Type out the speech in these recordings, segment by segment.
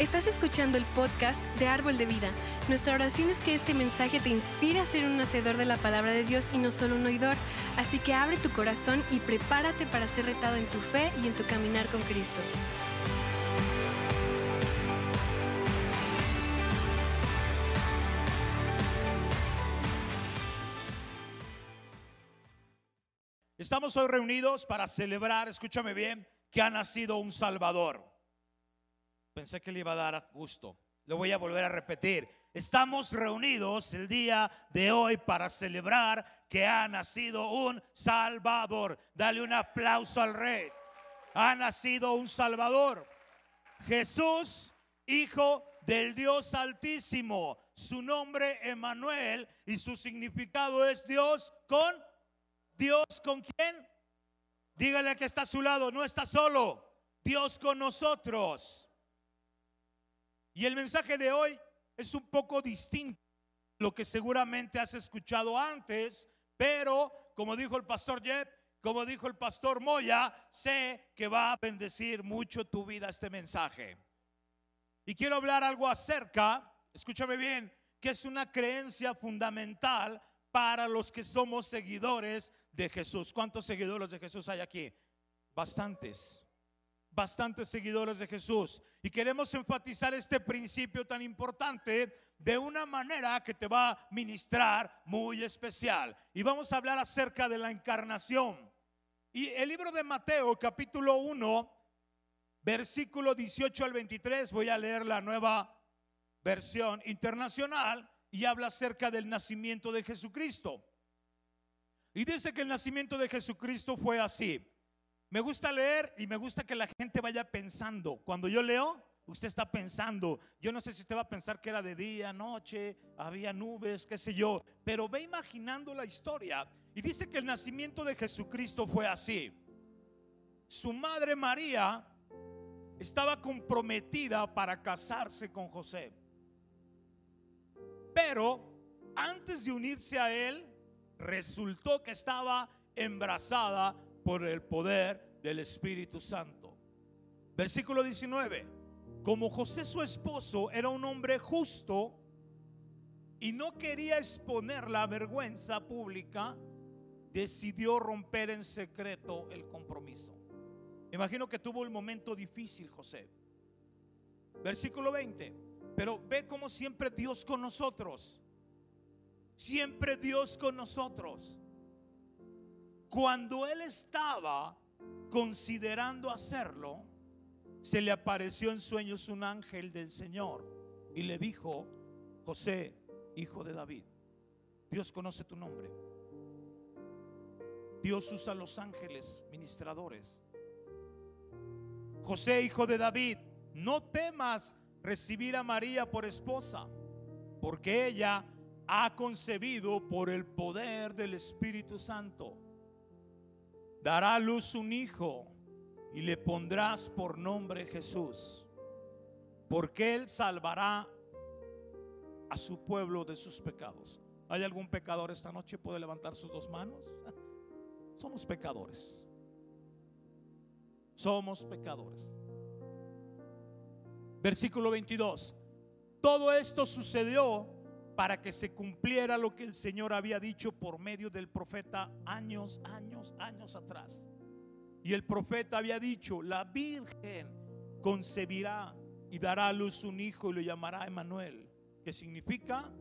Estás escuchando el podcast de Árbol de Vida. Nuestra oración es que este mensaje te inspire a ser un hacedor de la palabra de Dios y no solo un oidor. Así que abre tu corazón y prepárate para ser retado en tu fe y en tu caminar con Cristo. Estamos hoy reunidos para celebrar, escúchame bien, que ha nacido un Salvador. Pensé que le iba a dar gusto. Lo voy a volver a repetir. Estamos reunidos el día de hoy para celebrar que ha nacido un Salvador. Dale un aplauso al Rey. Ha nacido un Salvador. Jesús, Hijo del Dios Altísimo. Su nombre Emanuel y su significado es Dios con Dios con quién. Dígale que está a su lado, no está solo. Dios con nosotros. Y el mensaje de hoy es un poco distinto a lo que seguramente has escuchado antes, pero como dijo el pastor Jeff, como dijo el pastor Moya, sé que va a bendecir mucho tu vida este mensaje. Y quiero hablar algo acerca, escúchame bien, que es una creencia fundamental para los que somos seguidores de Jesús. ¿Cuántos seguidores de Jesús hay aquí? Bastantes bastantes seguidores de Jesús. Y queremos enfatizar este principio tan importante de una manera que te va a ministrar muy especial. Y vamos a hablar acerca de la encarnación. Y el libro de Mateo, capítulo 1, versículo 18 al 23, voy a leer la nueva versión internacional y habla acerca del nacimiento de Jesucristo. Y dice que el nacimiento de Jesucristo fue así. Me gusta leer y me gusta que la gente vaya pensando. Cuando yo leo, usted está pensando. Yo no sé si usted va a pensar que era de día, noche, había nubes, qué sé yo. Pero ve imaginando la historia. Y dice que el nacimiento de Jesucristo fue así. Su madre María estaba comprometida para casarse con José. Pero antes de unirse a él, resultó que estaba embarazada por el poder del Espíritu Santo. Versículo 19. Como José su esposo era un hombre justo y no quería exponer la vergüenza pública, decidió romper en secreto el compromiso. Imagino que tuvo un momento difícil José. Versículo 20. Pero ve como siempre Dios con nosotros. Siempre Dios con nosotros. Cuando él estaba considerando hacerlo, se le apareció en sueños un ángel del Señor y le dijo, José, hijo de David, Dios conoce tu nombre. Dios usa los ángeles ministradores. José, hijo de David, no temas recibir a María por esposa, porque ella ha concebido por el poder del Espíritu Santo dará a luz un hijo y le pondrás por nombre Jesús, porque él salvará a su pueblo de sus pecados. ¿Hay algún pecador esta noche? ¿Puede levantar sus dos manos? Somos pecadores. Somos pecadores. Versículo 22. Todo esto sucedió para que se cumpliera lo que el Señor había dicho por medio del profeta años, años, años atrás. Y el profeta había dicho, la Virgen concebirá y dará a luz un hijo y lo llamará Emanuel, que significa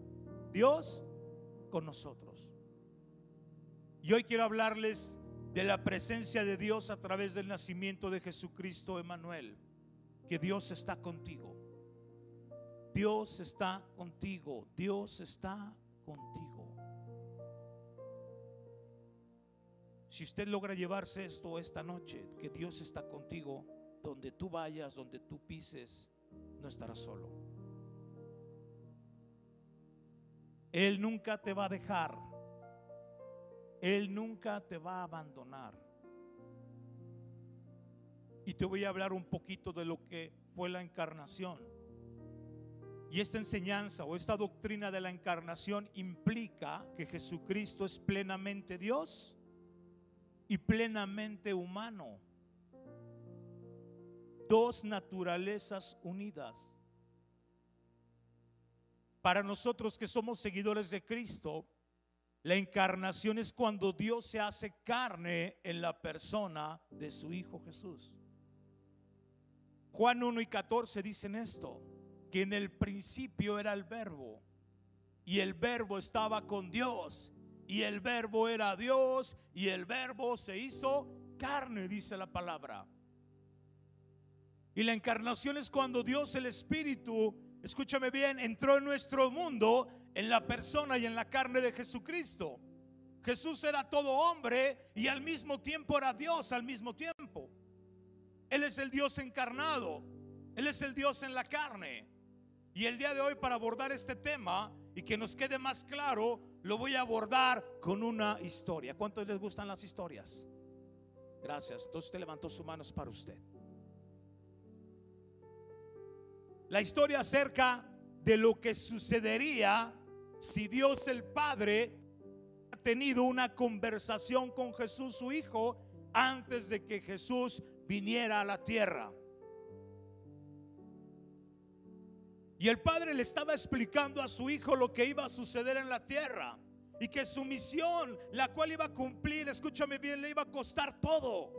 Dios con nosotros. Y hoy quiero hablarles de la presencia de Dios a través del nacimiento de Jesucristo Emanuel, que Dios está contigo. Dios está contigo, Dios está contigo. Si usted logra llevarse esto esta noche, que Dios está contigo, donde tú vayas, donde tú pises, no estarás solo. Él nunca te va a dejar. Él nunca te va a abandonar. Y te voy a hablar un poquito de lo que fue la encarnación. Y esta enseñanza o esta doctrina de la encarnación implica que Jesucristo es plenamente Dios y plenamente humano. Dos naturalezas unidas. para nosotros que somos seguidores de Cristo, la encarnación es cuando Dios se hace carne en la persona de su Hijo Jesús. Juan 1 y 14 dicen esto, que en el principio era el verbo y el verbo estaba con Dios y el verbo era Dios y el verbo se hizo carne, dice la palabra. Y la encarnación es cuando Dios el Espíritu, escúchame bien, entró en nuestro mundo en la persona y en la carne de Jesucristo. Jesús era todo hombre y al mismo tiempo era Dios al mismo tiempo. Él es el Dios encarnado. Él es el Dios en la carne. Y el día de hoy para abordar este tema y que nos quede más claro, lo voy a abordar con una historia. ¿Cuántos les gustan las historias? Gracias. Entonces usted levantó sus manos para usted. La historia acerca de lo que sucedería si Dios el Padre ha tenido una conversación con Jesús su Hijo antes de que Jesús viniera a la tierra. Y el padre le estaba explicando a su hijo lo que iba a suceder en la tierra. Y que su misión, la cual iba a cumplir, escúchame bien, le iba a costar todo.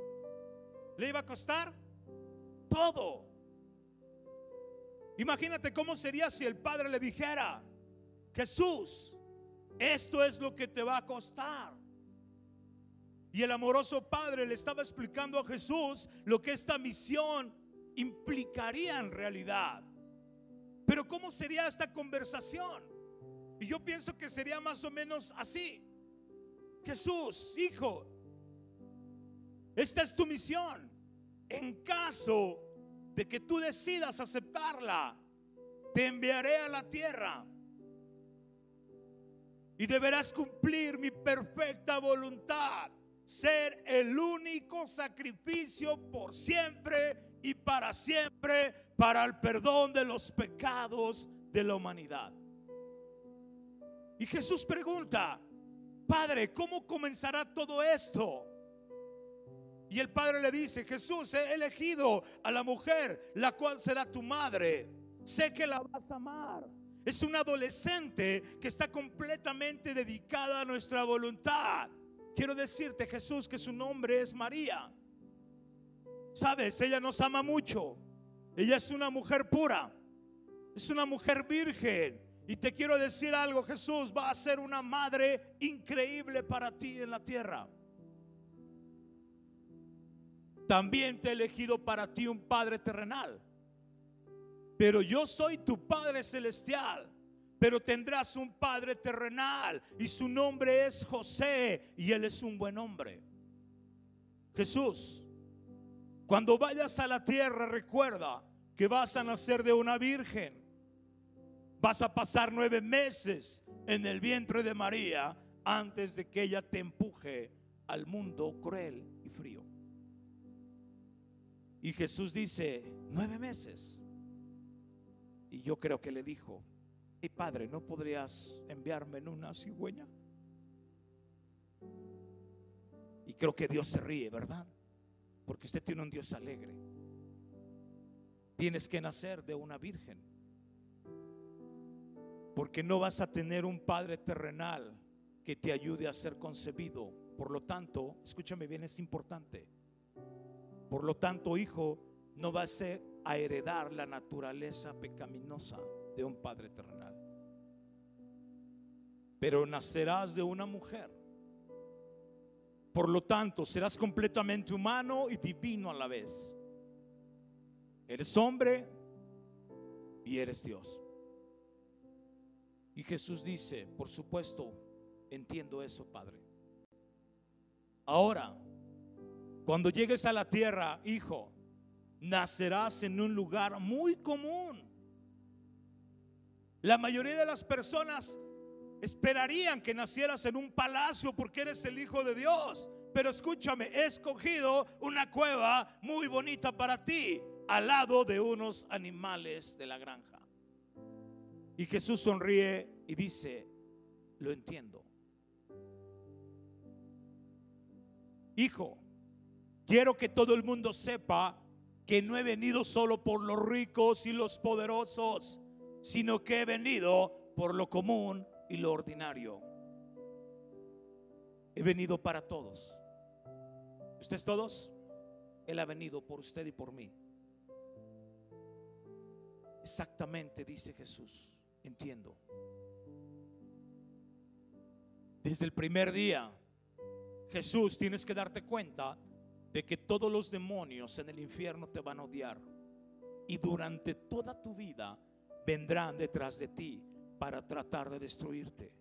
Le iba a costar todo. Imagínate cómo sería si el padre le dijera, Jesús, esto es lo que te va a costar. Y el amoroso padre le estaba explicando a Jesús lo que esta misión implicaría en realidad. Pero ¿cómo sería esta conversación? Y yo pienso que sería más o menos así. Jesús, hijo, esta es tu misión. En caso de que tú decidas aceptarla, te enviaré a la tierra y deberás cumplir mi perfecta voluntad ser el único sacrificio por siempre y para siempre para el perdón de los pecados de la humanidad. Y Jesús pregunta, Padre, ¿cómo comenzará todo esto? Y el Padre le dice, Jesús, he elegido a la mujer, la cual será tu madre. Sé que la vas a amar. Es una adolescente que está completamente dedicada a nuestra voluntad. Quiero decirte, Jesús, que su nombre es María. Sabes, ella nos ama mucho. Ella es una mujer pura. Es una mujer virgen. Y te quiero decir algo, Jesús va a ser una madre increíble para ti en la tierra. También te he elegido para ti un Padre terrenal. Pero yo soy tu Padre celestial pero tendrás un padre terrenal y su nombre es José y él es un buen hombre. Jesús, cuando vayas a la tierra recuerda que vas a nacer de una virgen. Vas a pasar nueve meses en el vientre de María antes de que ella te empuje al mundo cruel y frío. Y Jesús dice, nueve meses. Y yo creo que le dijo, y padre, ¿no podrías enviarme en una cigüeña? Y creo que Dios se ríe, ¿verdad? Porque usted tiene un Dios alegre. Tienes que nacer de una virgen. Porque no vas a tener un padre terrenal que te ayude a ser concebido. Por lo tanto, escúchame bien, es importante. Por lo tanto, hijo, no vas a heredar la naturaleza pecaminosa de un padre terrenal pero nacerás de una mujer. Por lo tanto, serás completamente humano y divino a la vez. Eres hombre y eres Dios. Y Jesús dice, por supuesto, entiendo eso, Padre. Ahora, cuando llegues a la tierra, hijo, nacerás en un lugar muy común. La mayoría de las personas esperarían que nacieras en un palacio porque eres el Hijo de Dios. Pero escúchame, he escogido una cueva muy bonita para ti, al lado de unos animales de la granja. Y Jesús sonríe y dice, lo entiendo. Hijo, quiero que todo el mundo sepa que no he venido solo por los ricos y los poderosos, sino que he venido por lo común y lo ordinario. He venido para todos. ¿Ustedes todos? Él ha venido por usted y por mí. Exactamente, dice Jesús. Entiendo. Desde el primer día, Jesús, tienes que darte cuenta de que todos los demonios en el infierno te van a odiar. Y durante toda tu vida vendrán detrás de ti para tratar de destruirte.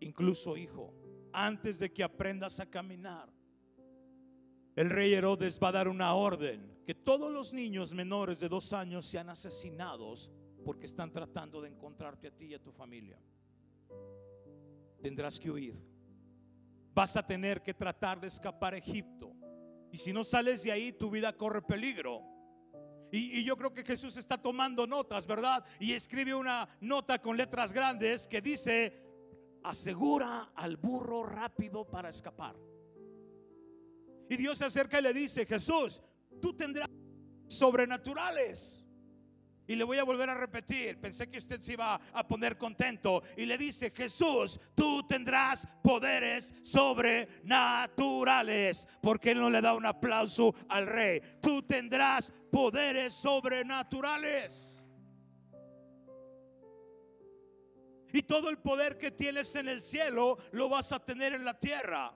Incluso, hijo, antes de que aprendas a caminar, el rey Herodes va a dar una orden que todos los niños menores de dos años sean asesinados porque están tratando de encontrarte a ti y a tu familia. Tendrás que huir. Vas a tener que tratar de escapar a Egipto. Y si no sales de ahí, tu vida corre peligro. Y, yo creo que Jesús está tomando notas, ¿verdad? Y escribe una nota con letras grandes que dice, asegura al burro rápido para escapar. Y Dios se acerca y le dice, Jesús, tú tendrás sobrenaturales. Y le voy a volver a repetir, pensé que usted se iba a poner contento. Y le dice, Jesús, tú tendrás poderes sobrenaturales. Porque Él no le da un aplauso al rey. Tú tendrás poderes sobrenaturales. Y todo el poder que tienes en el cielo lo vas a tener en la tierra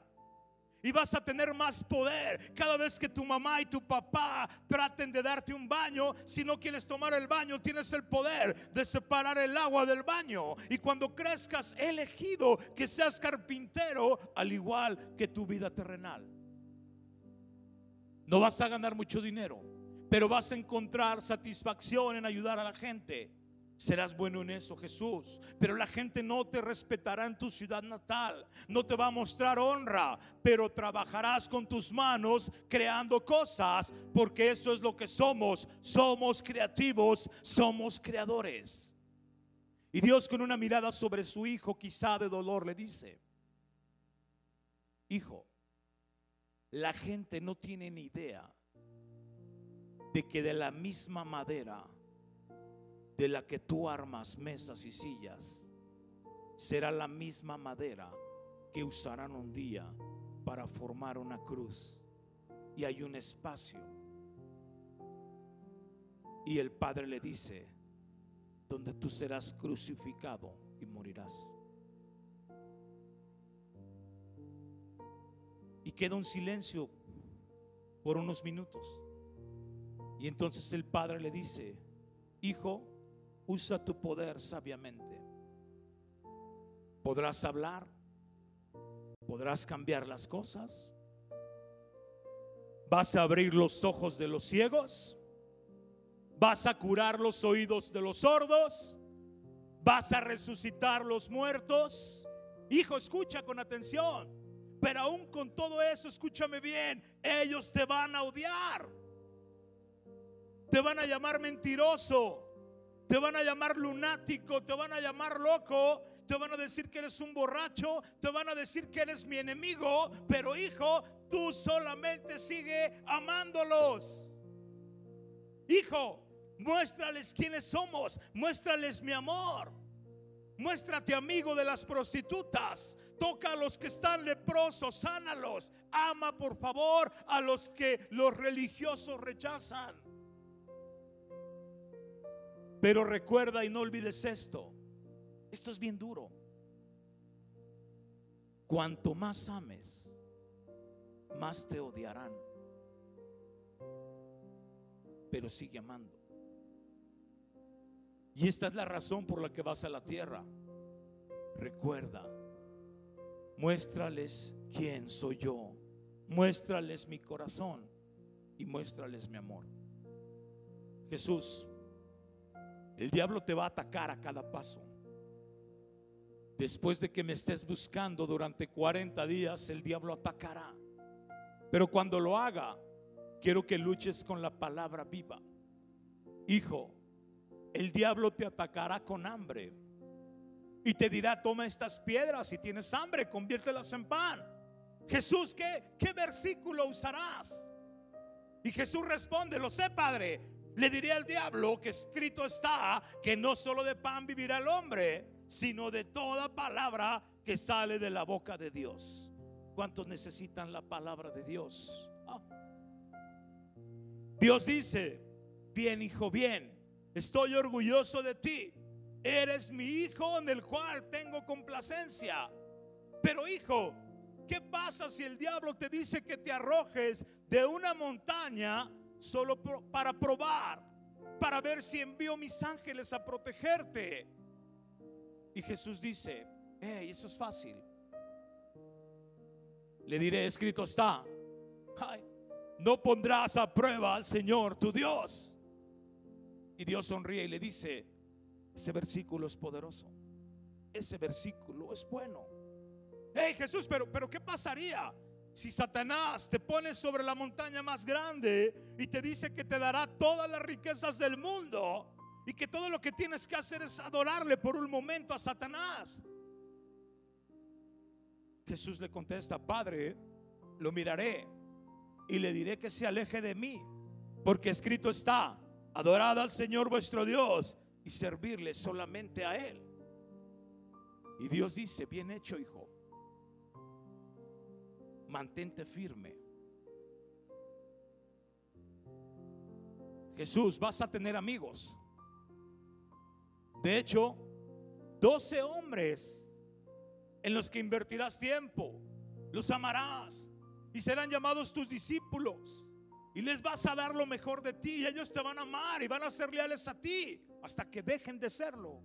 y vas a tener más poder. Cada vez que tu mamá y tu papá traten de darte un baño, si no quieres tomar el baño, tienes el poder de separar el agua del baño. Y cuando crezcas, elegido que seas carpintero, al igual que tu vida terrenal. No vas a ganar mucho dinero, pero vas a encontrar satisfacción en ayudar a la gente. Serás bueno en eso, Jesús. Pero la gente no te respetará en tu ciudad natal. No te va a mostrar honra. Pero trabajarás con tus manos creando cosas. Porque eso es lo que somos. Somos creativos. Somos creadores. Y Dios con una mirada sobre su hijo, quizá de dolor, le dice, hijo, la gente no tiene ni idea de que de la misma madera de la que tú armas mesas y sillas será la misma madera que usarán un día para formar una cruz. Y hay un espacio. Y el Padre le dice, donde tú serás crucificado y morirás. Y queda un silencio por unos minutos. Y entonces el Padre le dice, hijo, usa tu poder sabiamente. Podrás hablar, podrás cambiar las cosas, vas a abrir los ojos de los ciegos, vas a curar los oídos de los sordos, vas a resucitar los muertos. Hijo, escucha con atención. Pero aún con todo eso, escúchame bien, ellos te van a odiar. Te van a llamar mentiroso te van a llamar lunático, te van a llamar loco, te van a decir que eres un borracho, te van a decir que eres mi enemigo, pero hijo, tú solamente sigue amándolos. Hijo, muéstrales quiénes somos, muéstrales mi amor. Muéstrate amigo de las prostitutas. Toca a los que están leprosos, sánalos. Ama por favor a los que los religiosos rechazan. Pero recuerda y no olvides esto. Esto es bien duro. Cuanto más ames, más te odiarán. Pero sigue amando. Y esta es la razón por la que vas a la tierra. Recuerda, muéstrales quién soy yo. Muéstrales mi corazón y muéstrales mi amor. Jesús el diablo te va a atacar a cada paso. Después de que me estés buscando durante 40 días, el diablo atacará. Pero cuando lo haga, quiero que luches con la palabra viva. Hijo, el diablo te atacará con hambre. Y te dirá, toma estas piedras si tienes hambre, conviértelas en pan. Jesús, ¿qué, qué versículo usarás? Y Jesús responde, lo sé, Padre, Le diré al diablo que escrito está que no solo de pan vivirá el hombre, sino de toda palabra que sale de la boca de Dios. ¿Cuántos necesitan la palabra de Dios? Ah. Dios dice, bien hijo, bien, estoy orgulloso de ti. Eres mi hijo en el cual tengo complacencia. Pero hijo, ¿qué pasa si el diablo te dice que te arrojes de una montaña solo para probar, para ver si envío mis ángeles a protegerte? Y Jesús dice, hey, eso es fácil. Le diré, escrito está, no pondrás a prueba al Señor tu Dios. Y Dios sonríe y le dice, ese versículo es poderoso. Ese versículo es bueno. Hey Jesús, pero, pero ¿qué pasaría si Satanás te pone sobre la montaña más grande y te dice que te dará todas las riquezas del mundo y que todo lo que tienes que hacer es adorarle por un momento a Satanás? Jesús le contesta, Padre, lo miraré y le diré que se aleje de mí, porque escrito está, adorad al Señor vuestro Dios y servirle solamente a Él. Y Dios dice, bien hecho, hijo, mantente firme. Jesús, vas a tener amigos. De hecho, 12 hombres en los que invertirás tiempo, los amarás y serán llamados tus discípulos. Y les vas a dar lo mejor de ti. Y ellos te van a amar y van a ser leales a ti hasta que dejen de serlo.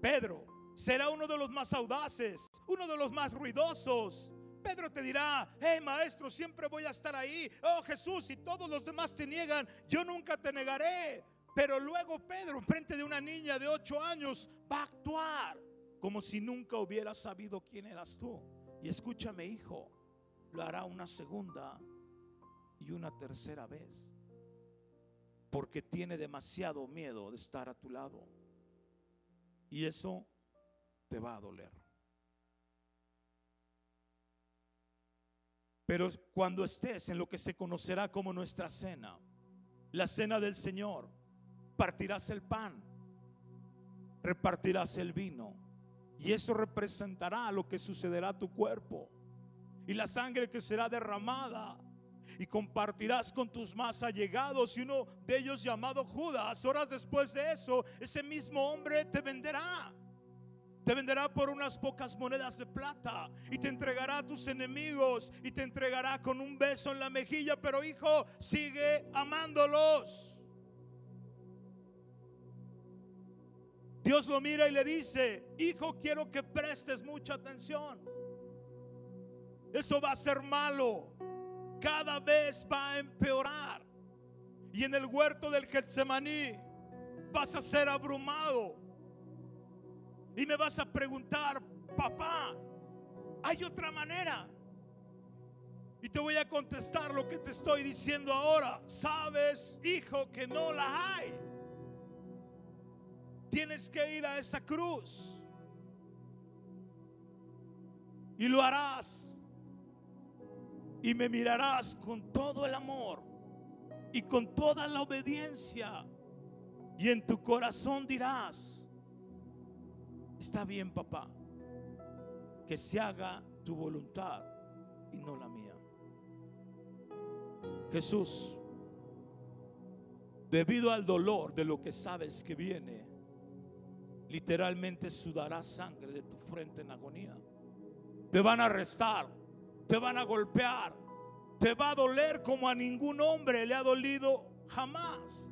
Pedro será uno de los más audaces, uno de los más ruidosos. Pedro te dirá, hey maestro, siempre voy a estar ahí. Oh Jesús, si todos los demás te niegan, yo nunca te negaré. Pero luego Pedro, frente de una niña de ocho años, va a actuar como si nunca hubiera sabido quién eras tú. Y escúchame, hijo, lo hará una segunda y una tercera vez. Porque tiene demasiado miedo de estar a tu lado. Y eso te va a doler. Pero cuando estés en lo que se conocerá como nuestra cena, la cena del Señor, partirás el pan, repartirás el vino. Y eso representará lo que sucederá a tu cuerpo y la sangre que será derramada. Y compartirás con tus más allegados y uno de ellos llamado Judas, horas después de eso, ese mismo hombre te venderá. Te venderá por unas pocas monedas de plata y te entregará a tus enemigos y te entregará con un beso en la mejilla. Pero hijo, sigue amándolos. Dios lo mira y le dice, hijo, quiero que prestes mucha atención. Eso va a ser malo. Cada vez va a empeorar. Y en el huerto del Getsemaní vas a ser abrumado. Y me vas a preguntar, papá, ¿hay otra manera? Y te voy a contestar lo que te estoy diciendo ahora. Sabes, hijo, que no la hay. Tienes que ir a esa cruz. Y lo harás y me mirarás con todo el amor y con toda la obediencia. Y en tu corazón dirás, está bien papá, que se haga tu voluntad y no la mía. Jesús, debido al dolor de lo que sabes que viene, literalmente sudarás sangre de tu frente en agonía. Te van a arrestar te van a golpear, te va a doler como a ningún hombre le ha dolido jamás.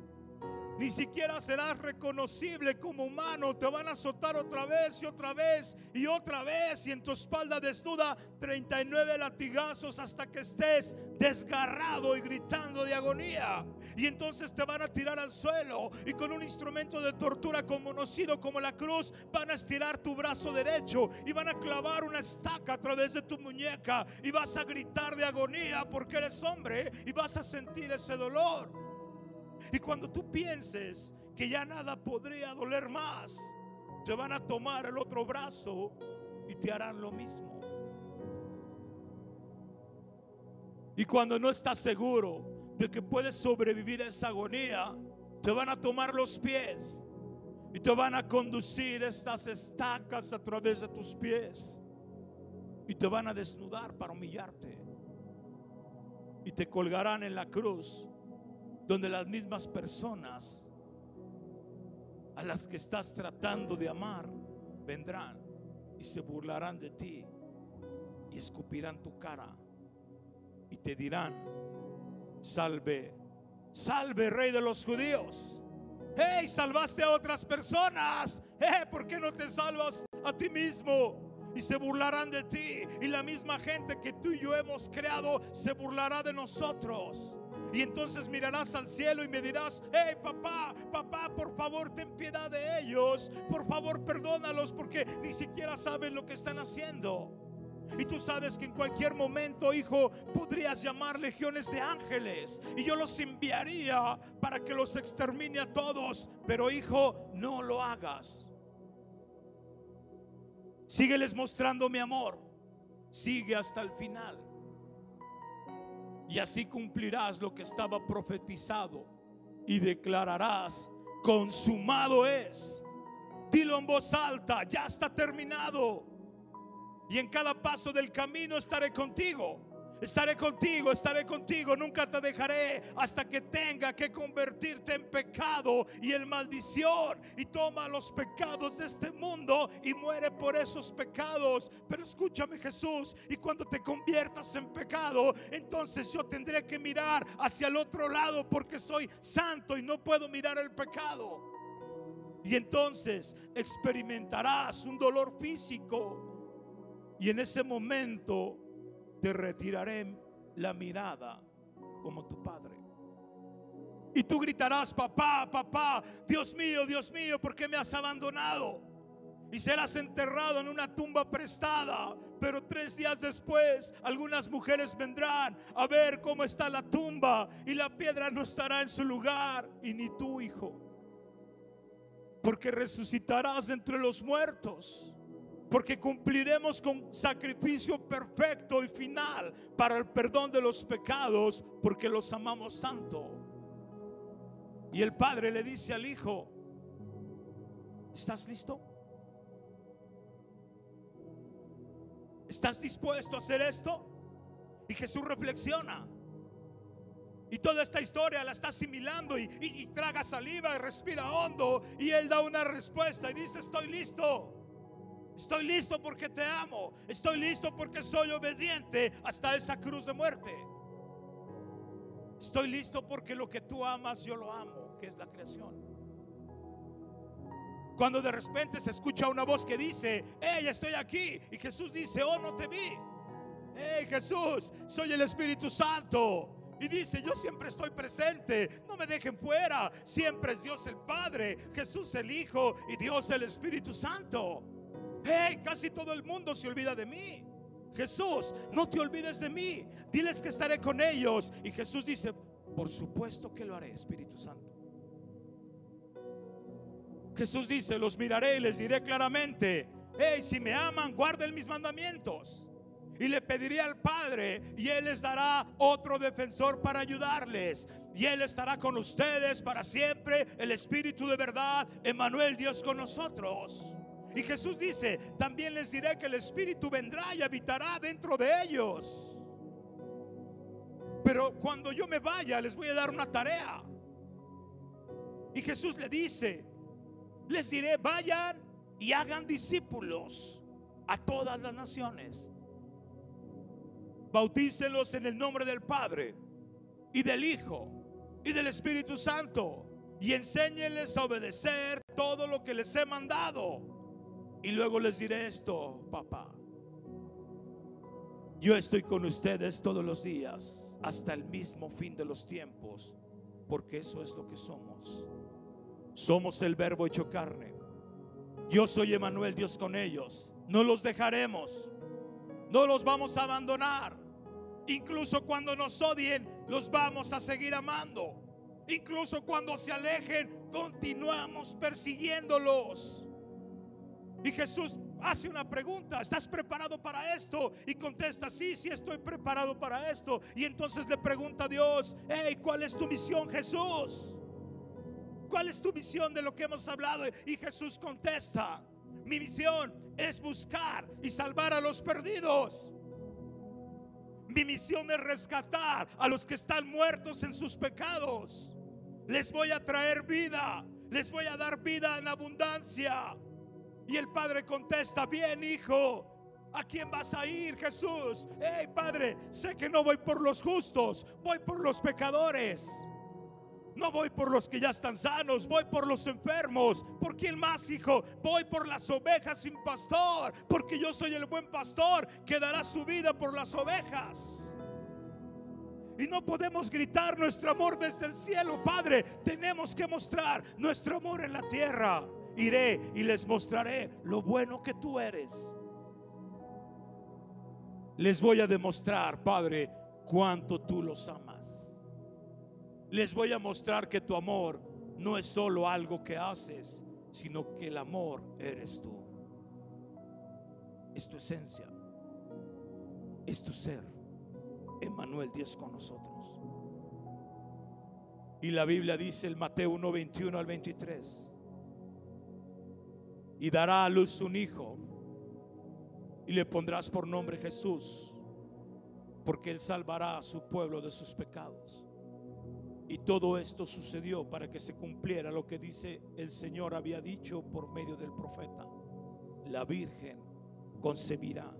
Ni siquiera serás reconocible como humano. Te van a azotar otra vez y otra vez y otra vez. Y en tu espalda desnuda 39 latigazos hasta que estés desgarrado y gritando de agonía. Y entonces te van a tirar al suelo y con un instrumento de tortura conocido como la cruz van a estirar tu brazo derecho y van a clavar una estaca a través de tu muñeca y vas a gritar de agonía porque eres hombre y vas a sentir ese dolor. Y cuando tú pienses que ya nada podría doler más, te van a tomar el otro brazo y te harán lo mismo. Y cuando no estás seguro de que puedes sobrevivir a esa agonía, te van a tomar los pies y te van a conducir estas estacas a través de tus pies y te van a desnudar para humillarte y te colgarán en la cruz donde las mismas personas a las que estás tratando de amar vendrán y se burlarán de ti y escupirán tu cara y te dirán, salve, salve rey de los judíos. Hey, salvaste a otras personas. Hey, ¿por qué no te salvas a ti mismo? Y se burlarán de ti. Y la misma gente que tú y yo hemos creado se burlará de nosotros. Y entonces mirarás al cielo y me dirás, hey papá, papá, por favor ten piedad de ellos, por favor perdónalos porque ni siquiera saben lo que están haciendo. Y tú sabes que en cualquier momento, hijo, podrías llamar legiones de ángeles. Y yo los enviaría para que los extermine a todos. Pero hijo, no lo hagas. Sígueles mostrando mi amor. Sigue hasta el final. Y así cumplirás lo que estaba profetizado. Y declararás, consumado es. Dilo en voz alta, ya está terminado y en cada paso del camino estaré contigo. Estaré contigo, estaré contigo, nunca te dejaré hasta que tenga que convertirte en pecado y en maldición y toma los pecados de este mundo y muere por esos pecados. Pero escúchame Jesús, y cuando te conviertas en pecado, entonces yo tendré que mirar hacia el otro lado porque soy santo y no puedo mirar el pecado. Y entonces experimentarás un dolor físico y en ese momento te retiraré la mirada como tu padre. Y tú gritarás, papá, papá, Dios mío, Dios mío, ¿por qué me has abandonado? Y serás enterrado en una tumba prestada. Pero tres días después, algunas mujeres vendrán a ver cómo está la tumba y la piedra no estará en su lugar. Y ni tu hijo. Porque resucitarás entre los muertos porque cumpliremos con sacrificio perfecto y final para el perdón de los pecados, porque los amamos tanto. Y el padre le dice al hijo, ¿estás listo? ¿Estás dispuesto a hacer esto? Y Jesús reflexiona. Y toda esta historia la está asimilando y, traga saliva y respira hondo. Y él da una respuesta y dice, estoy listo. Estoy listo porque te amo. Estoy listo porque soy obediente hasta esa cruz de muerte. Estoy listo porque lo que tú amas yo lo amo, que es la creación. Cuando de repente se escucha una voz que dice, hey, estoy aquí. Y Jesús dice, oh, no te vi. Hey, Jesús, soy el Espíritu Santo. Y dice, yo siempre estoy presente, no me dejen fuera. Siempre es Dios el Padre, Jesús el Hijo y Dios el Espíritu Santo. Hey, casi todo el mundo se olvida de mí. Jesús, no te olvides de mí. Diles que estaré con ellos. Y Jesús dice, por supuesto que lo haré, Espíritu Santo. Jesús dice, los miraré y les diré claramente, hey, si me aman, guarden mis mandamientos. Y le pediré al Padre y Él les dará otro defensor para ayudarles. Y Él estará con ustedes para siempre. El Espíritu de verdad, Emanuel, Dios con nosotros. Y Jesús dice, también les diré que el Espíritu vendrá y habitará dentro de ellos. Pero cuando yo me vaya, les voy a dar una tarea. Y Jesús le dice, les diré, vayan y hagan discípulos a todas las naciones. Bautícenlos en el nombre del Padre y del Hijo y del Espíritu Santo y enséñenles a obedecer todo lo que les he mandado. Y luego les diré esto, papá. Yo estoy con ustedes todos los días hasta el mismo fin de los tiempos, porque eso es lo que somos. Somos el verbo hecho carne. Yo soy Emanuel, Dios con ellos. No los dejaremos. No los vamos a abandonar. Incluso cuando nos odien, los vamos a seguir amando. Incluso cuando se alejen, continuamos persiguiéndolos. Y Jesús hace una pregunta, ¿estás preparado para esto? Y contesta, sí, sí estoy preparado para esto. Y entonces le pregunta a Dios, hey, ¿cuál es tu misión Jesús? ¿Cuál es tu misión de lo que hemos hablado? Y Jesús contesta, mi misión es buscar y salvar a los perdidos. Mi misión es rescatar a los que están muertos en sus pecados. Les voy a traer vida, les voy a dar vida en abundancia. Y el padre contesta, bien hijo, ¿a quién vas a ir Jesús? Hey padre, sé que no voy por los justos, voy por los pecadores. No voy por los que ya están sanos, voy por los enfermos. ¿Por quién más, hijo? Voy por las ovejas sin pastor, porque yo soy el buen pastor que dará su vida por las ovejas. Y no podemos gritar nuestro amor desde el cielo, Padre. Tenemos que mostrar nuestro amor en la tierra iré y les mostraré lo bueno que tú eres. Les voy a demostrar, Padre, cuánto tú los amas. Les voy a mostrar que tu amor no es solo algo que haces, sino que el amor eres tú. Es tu esencia, es tu ser. Emmanuel Dios con nosotros. Y la Biblia dice el Mateo 1, 21 al 23 y dará a luz un hijo y le pondrás por nombre Jesús, porque él salvará a su pueblo de sus pecados. Y todo esto sucedió para que se cumpliera lo que dice el Señor había dicho por medio del profeta. La Virgen concebirá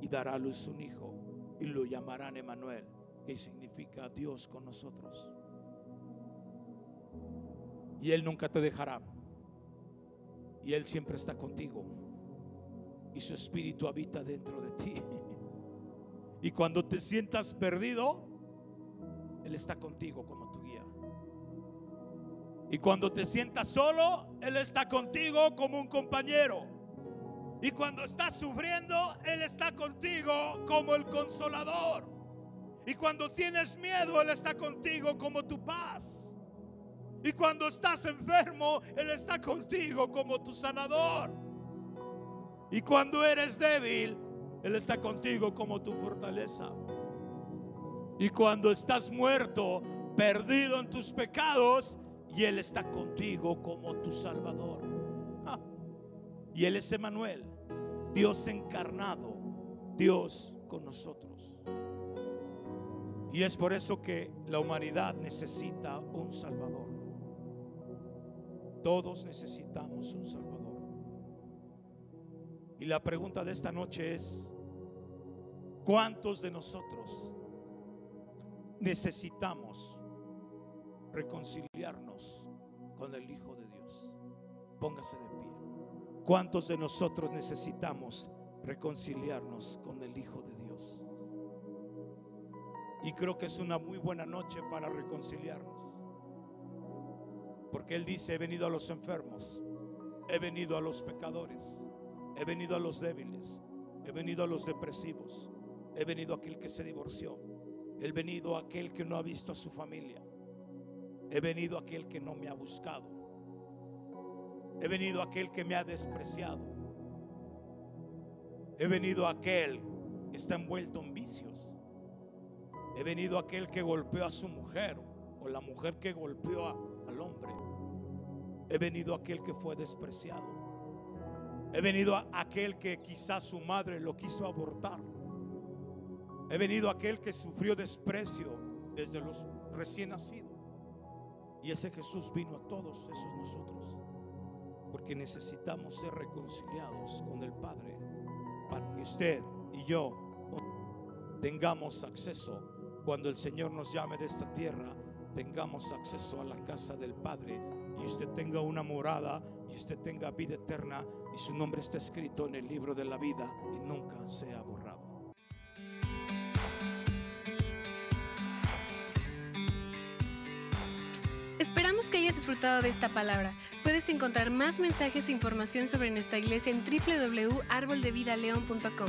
y dará a luz un hijo y lo llamarán Emanuel, que significa Dios con nosotros. Y él nunca te dejará y Él siempre está contigo. Y su espíritu habita dentro de ti. Y cuando te sientas perdido, Él está contigo como tu guía. Y cuando te sientas solo, Él está contigo como un compañero. Y cuando estás sufriendo, Él está contigo como el consolador. Y cuando tienes miedo, Él está contigo como tu paz. Y cuando estás enfermo, Él está contigo como tu sanador. Y cuando eres débil, Él está contigo como tu fortaleza. Y cuando estás muerto, perdido en tus pecados, y Él está contigo como tu Salvador. Y Él es Emanuel, Dios encarnado, Dios con nosotros. Y es por eso que la humanidad necesita un Salvador. Todos necesitamos un Salvador. Y la pregunta de esta noche es, ¿cuántos de nosotros necesitamos reconciliarnos con el Hijo de Dios? Póngase de pie. ¿Cuántos de nosotros necesitamos reconciliarnos con el Hijo de Dios? Y creo que es una muy buena noche para reconciliarnos. Porque Él dice, he venido a los enfermos, he venido a los pecadores, he venido a los débiles, he venido a los depresivos, he venido a aquel que se divorció, he venido a aquel que no ha visto a su familia, he venido a aquel que no me ha buscado, he venido a aquel que me ha despreciado, he venido a aquel que está envuelto en vicios, he venido a aquel que golpeó a su mujer o la mujer que golpeó al hombre. He venido a aquel que fue despreciado. He venido a aquel que quizás su madre lo quiso abortar. He venido a aquel que sufrió desprecio desde los recién nacidos. Y ese Jesús vino a todos esos nosotros. Porque necesitamos ser reconciliados con el Padre. Para que usted y yo tengamos acceso cuando el Señor nos llame de esta tierra. Tengamos acceso a la casa del Padre y usted tenga una morada y usted tenga vida eterna y su nombre está escrito en el libro de la vida y nunca sea borrado. Esperamos que hayas disfrutado de esta palabra. Puedes encontrar más mensajes e información sobre nuestra iglesia en www.arboldevidaleon.com.